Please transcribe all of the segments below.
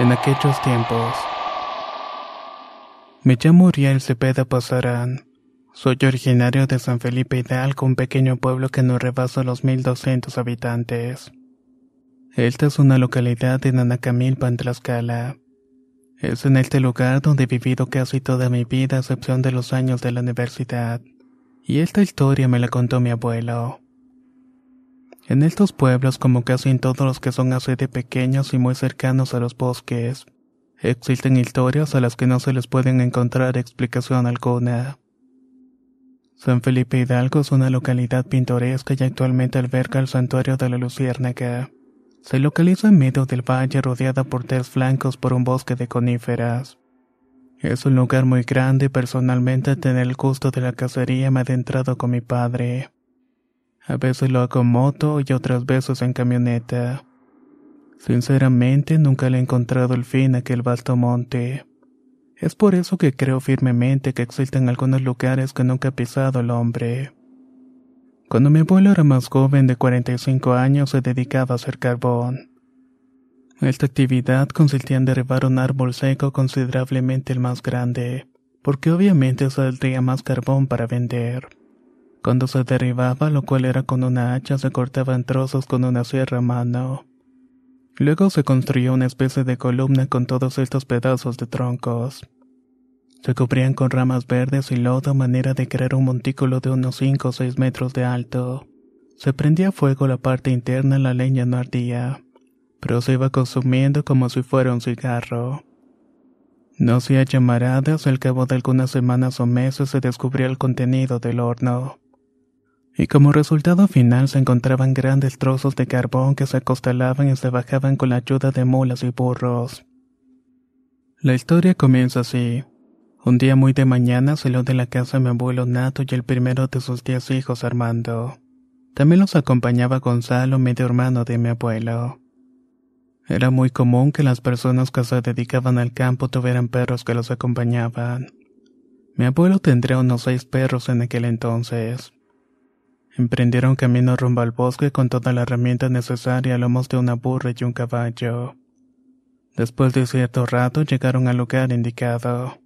En aquellos tiempos. Me llamo Uriel Cepeda Pasarán. Soy originario de San Felipe Hidalgo, un pequeño pueblo que no rebasa los 1200 habitantes. Esta es una localidad en Anacamilpan, Tlaxcala. Es en este lugar donde he vivido casi toda mi vida, a excepción de los años de la universidad. Y esta historia me la contó mi abuelo. En estos pueblos, como casi en todos los que son así de pequeños y muy cercanos a los bosques, existen historias a las que no se les pueden encontrar explicación alguna. San Felipe Hidalgo es una localidad pintoresca y actualmente alberga el santuario de la Luciérnaga. Se localiza en medio del valle rodeada por tres flancos por un bosque de coníferas. Es un lugar muy grande y personalmente tener el gusto de la cacería me ha adentrado con mi padre. A veces lo hago en moto y otras veces en camioneta. Sinceramente, nunca le he encontrado el fin a aquel vasto monte. Es por eso que creo firmemente que existen algunos lugares que nunca ha pisado el hombre. Cuando mi abuelo era más joven de 45 años se dedicaba a hacer carbón. Esta actividad consistía en derribar un árbol seco considerablemente el más grande, porque obviamente saldría más carbón para vender. Cuando se derribaba, lo cual era con una hacha, se cortaba en trozos con una sierra a mano. Luego se construyó una especie de columna con todos estos pedazos de troncos. Se cubrían con ramas verdes y lodo a manera de crear un montículo de unos 5 o 6 metros de alto. Se prendía fuego la parte interna, la leña no ardía, pero se iba consumiendo como si fuera un cigarro. No hacía llamaradas, al cabo de algunas semanas o meses se descubría el contenido del horno y como resultado final se encontraban grandes trozos de carbón que se acostalaban y se bajaban con la ayuda de mulas y burros. La historia comienza así. Un día muy de mañana salió de la casa mi abuelo Nato y el primero de sus diez hijos Armando. También los acompañaba Gonzalo, medio hermano de mi abuelo. Era muy común que las personas que se dedicaban al campo tuvieran perros que los acompañaban. Mi abuelo tendría unos seis perros en aquel entonces. Emprendieron camino rumbo al bosque con toda la herramienta necesaria a lomos de una burra y un caballo. Después de cierto rato llegaron al lugar indicado,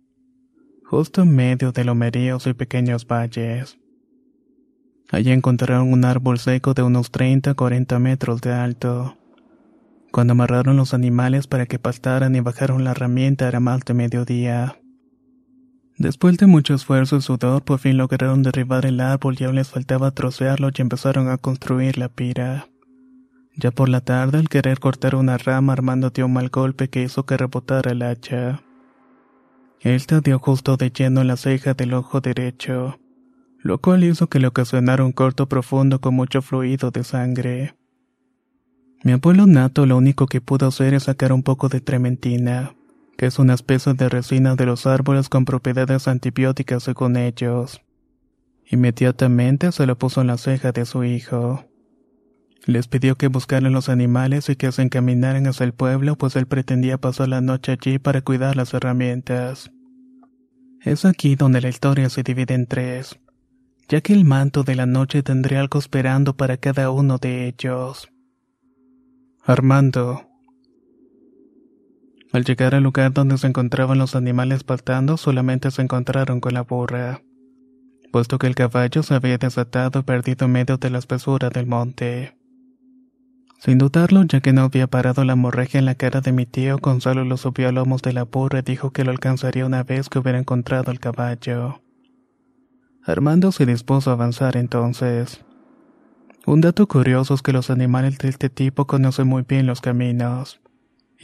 justo en medio de lomeríos y pequeños valles. Allí encontraron un árbol seco de unos 30-40 metros de alto. Cuando amarraron los animales para que pastaran y bajaron la herramienta era más de mediodía. Después de mucho esfuerzo y sudor, por fin lograron derribar el árbol y aún les faltaba trocearlo y empezaron a construir la pira. Ya por la tarde, al querer cortar una rama, Armando dio un mal golpe que hizo que rebotara el hacha. Esta dio justo de lleno en la ceja del ojo derecho, lo cual hizo que le ocasionara un corto profundo con mucho fluido de sangre. Mi abuelo Nato lo único que pudo hacer es sacar un poco de trementina que es una especie de resina de los árboles con propiedades antibióticas según ellos. Inmediatamente se lo puso en la ceja de su hijo. Les pidió que buscaran los animales y que se encaminaran hacia el pueblo, pues él pretendía pasar la noche allí para cuidar las herramientas. Es aquí donde la historia se divide en tres, ya que el manto de la noche tendría algo esperando para cada uno de ellos. Armando, al llegar al lugar donde se encontraban los animales pastando, solamente se encontraron con la burra, puesto que el caballo se había desatado perdido en medio de la espesura del monte. Sin dudarlo, ya que no había parado la hemorragia en la cara de mi tío, Gonzalo lo subió a lomos de la burra y dijo que lo alcanzaría una vez que hubiera encontrado el caballo. Armando se dispuso a avanzar entonces. Un dato curioso es que los animales de este tipo conocen muy bien los caminos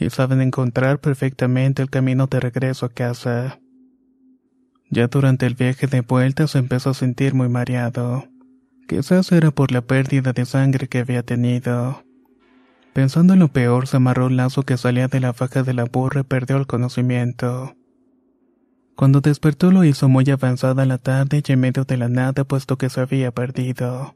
y saben encontrar perfectamente el camino de regreso a casa. Ya durante el viaje de vuelta se empezó a sentir muy mareado. Quizás era por la pérdida de sangre que había tenido. Pensando en lo peor, se amarró un lazo que salía de la faja de la burra y perdió el conocimiento. Cuando despertó lo hizo muy avanzada la tarde y en medio de la nada puesto que se había perdido.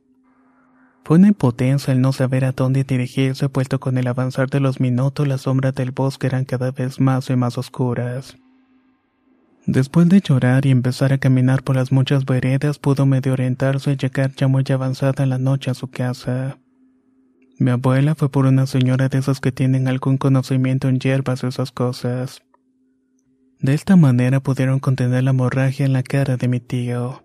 Fue una impotencia el no saber a dónde dirigirse puesto con el avanzar de los minutos las sombras del bosque eran cada vez más y más oscuras. Después de llorar y empezar a caminar por las muchas veredas pudo medio orientarse y llegar ya muy avanzada en la noche a su casa. Mi abuela fue por una señora de esas que tienen algún conocimiento en hierbas y esas cosas. De esta manera pudieron contener la hemorragia en la cara de mi tío.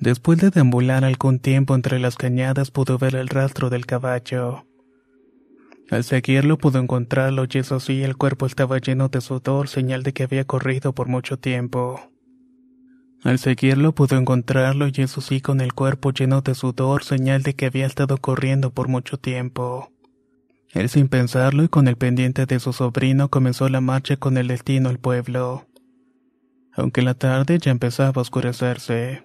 Después de deambular algún tiempo entre las cañadas pudo ver el rastro del caballo. Al seguirlo pudo encontrarlo y eso sí, el cuerpo estaba lleno de sudor, señal de que había corrido por mucho tiempo. Al seguirlo pudo encontrarlo y eso sí, con el cuerpo lleno de sudor, señal de que había estado corriendo por mucho tiempo. Él sin pensarlo y con el pendiente de su sobrino comenzó la marcha con el destino al pueblo. Aunque la tarde ya empezaba a oscurecerse.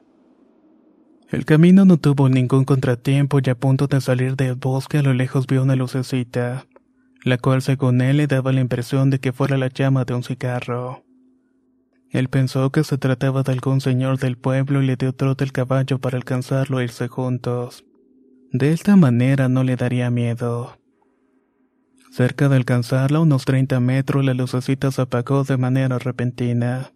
El camino no tuvo ningún contratiempo y a punto de salir del bosque a lo lejos vio una lucecita, la cual según él le daba la impresión de que fuera la llama de un cigarro. Él pensó que se trataba de algún señor del pueblo y le dio trote el caballo para alcanzarlo e irse juntos. De esta manera no le daría miedo. Cerca de alcanzarla, unos 30 metros, la lucecita se apagó de manera repentina.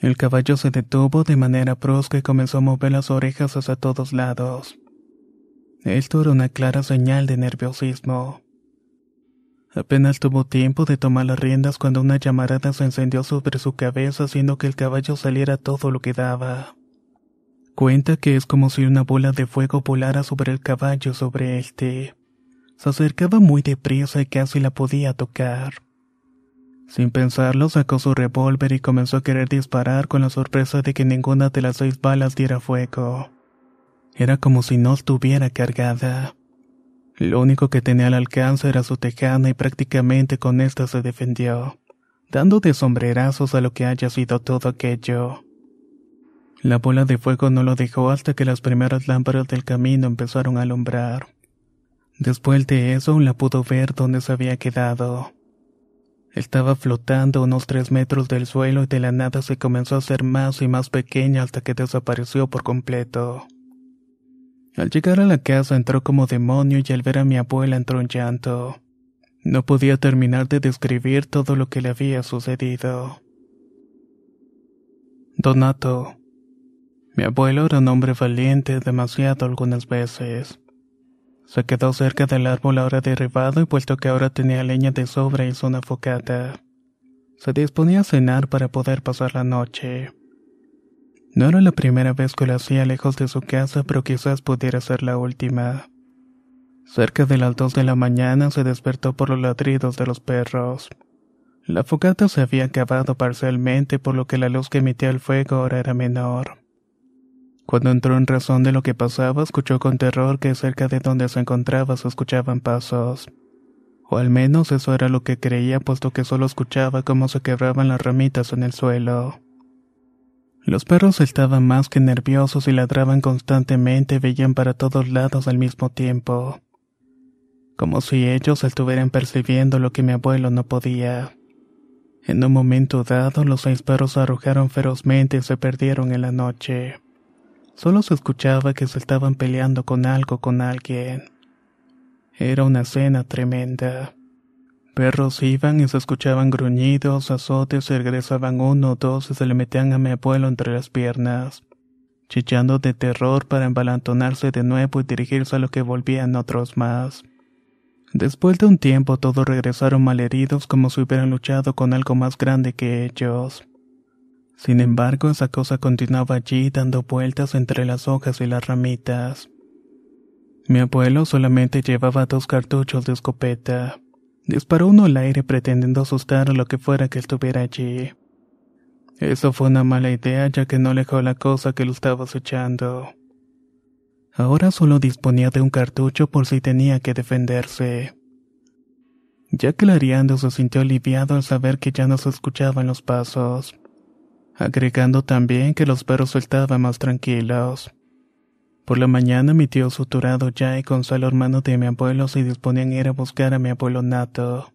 El caballo se detuvo de manera brusca y comenzó a mover las orejas hacia todos lados. Esto era una clara señal de nerviosismo. Apenas tuvo tiempo de tomar las riendas cuando una llamarada se encendió sobre su cabeza haciendo que el caballo saliera todo lo que daba. Cuenta que es como si una bola de fuego volara sobre el caballo sobre este. Se acercaba muy deprisa y casi la podía tocar. Sin pensarlo, sacó su revólver y comenzó a querer disparar con la sorpresa de que ninguna de las seis balas diera fuego. Era como si no estuviera cargada. Lo único que tenía al alcance era su tejana y prácticamente con esta se defendió, dando de sombrerazos a lo que haya sido todo aquello. La bola de fuego no lo dejó hasta que las primeras lámparas del camino empezaron a alumbrar. Después de eso la pudo ver donde se había quedado. Estaba flotando unos tres metros del suelo y de la nada se comenzó a hacer más y más pequeña hasta que desapareció por completo. Al llegar a la casa entró como demonio y al ver a mi abuela entró en llanto. No podía terminar de describir todo lo que le había sucedido. Donato. Mi abuelo era un hombre valiente demasiado algunas veces. Se quedó cerca del árbol ahora derribado y puesto que ahora tenía leña de sobra hizo una focata. Se disponía a cenar para poder pasar la noche. No era la primera vez que lo hacía lejos de su casa, pero quizás pudiera ser la última. Cerca de las dos de la mañana se despertó por los ladridos de los perros. La fogata se había acabado parcialmente, por lo que la luz que emitía el fuego ahora era menor. Cuando entró en razón de lo que pasaba, escuchó con terror que cerca de donde se encontraba se escuchaban pasos. O al menos eso era lo que creía puesto que solo escuchaba cómo se quebraban las ramitas en el suelo. Los perros estaban más que nerviosos y ladraban constantemente veían para todos lados al mismo tiempo. Como si ellos estuvieran percibiendo lo que mi abuelo no podía. En un momento dado, los seis perros arrojaron ferozmente y se perdieron en la noche. Solo se escuchaba que se estaban peleando con algo con alguien. Era una escena tremenda. Perros iban y se escuchaban gruñidos, azotes y regresaban uno o dos y se le metían a mi abuelo entre las piernas, chillando de terror para embalantonarse de nuevo y dirigirse a lo que volvían otros más. Después de un tiempo todos regresaron malheridos como si hubieran luchado con algo más grande que ellos. Sin embargo, esa cosa continuaba allí dando vueltas entre las hojas y las ramitas. Mi abuelo solamente llevaba dos cartuchos de escopeta. Disparó uno al aire pretendiendo asustar a lo que fuera que estuviera allí. Eso fue una mala idea ya que no alejó la cosa que lo estaba acechando. Ahora solo disponía de un cartucho por si tenía que defenderse. Ya que Lariando se sintió aliviado al saber que ya no se escuchaban los pasos, agregando también que los perros estaban más tranquilos. Por la mañana mi tío suturado ya y Gonzalo hermano de mi abuelo se disponían a ir a buscar a mi abuelo Nato.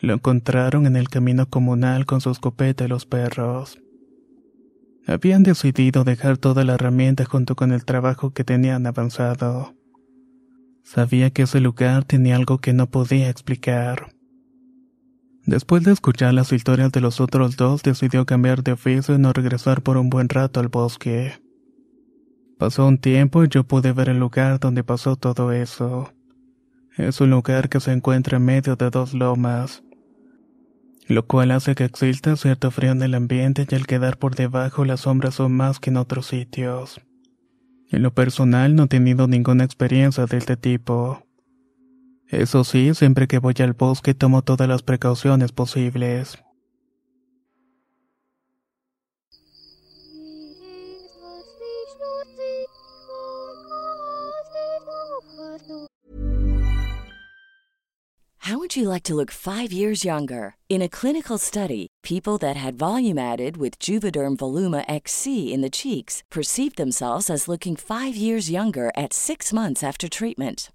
Lo encontraron en el camino comunal con su escopeta y los perros. Habían decidido dejar toda la herramienta junto con el trabajo que tenían avanzado. Sabía que ese lugar tenía algo que no podía explicar. Después de escuchar las historias de los otros dos, decidió cambiar de oficio y no regresar por un buen rato al bosque. Pasó un tiempo y yo pude ver el lugar donde pasó todo eso. Es un lugar que se encuentra en medio de dos lomas, lo cual hace que exista cierto frío en el ambiente y al quedar por debajo las sombras son más que en otros sitios. En lo personal no he tenido ninguna experiencia de este tipo. Eso sí, siempre que voy al bosque tomo todas las precauciones posibles. How would you like to look five years younger? In a clinical study, people that had volume added with Juvederm Voluma XC in the cheeks perceived themselves as looking five years younger at six months after treatment.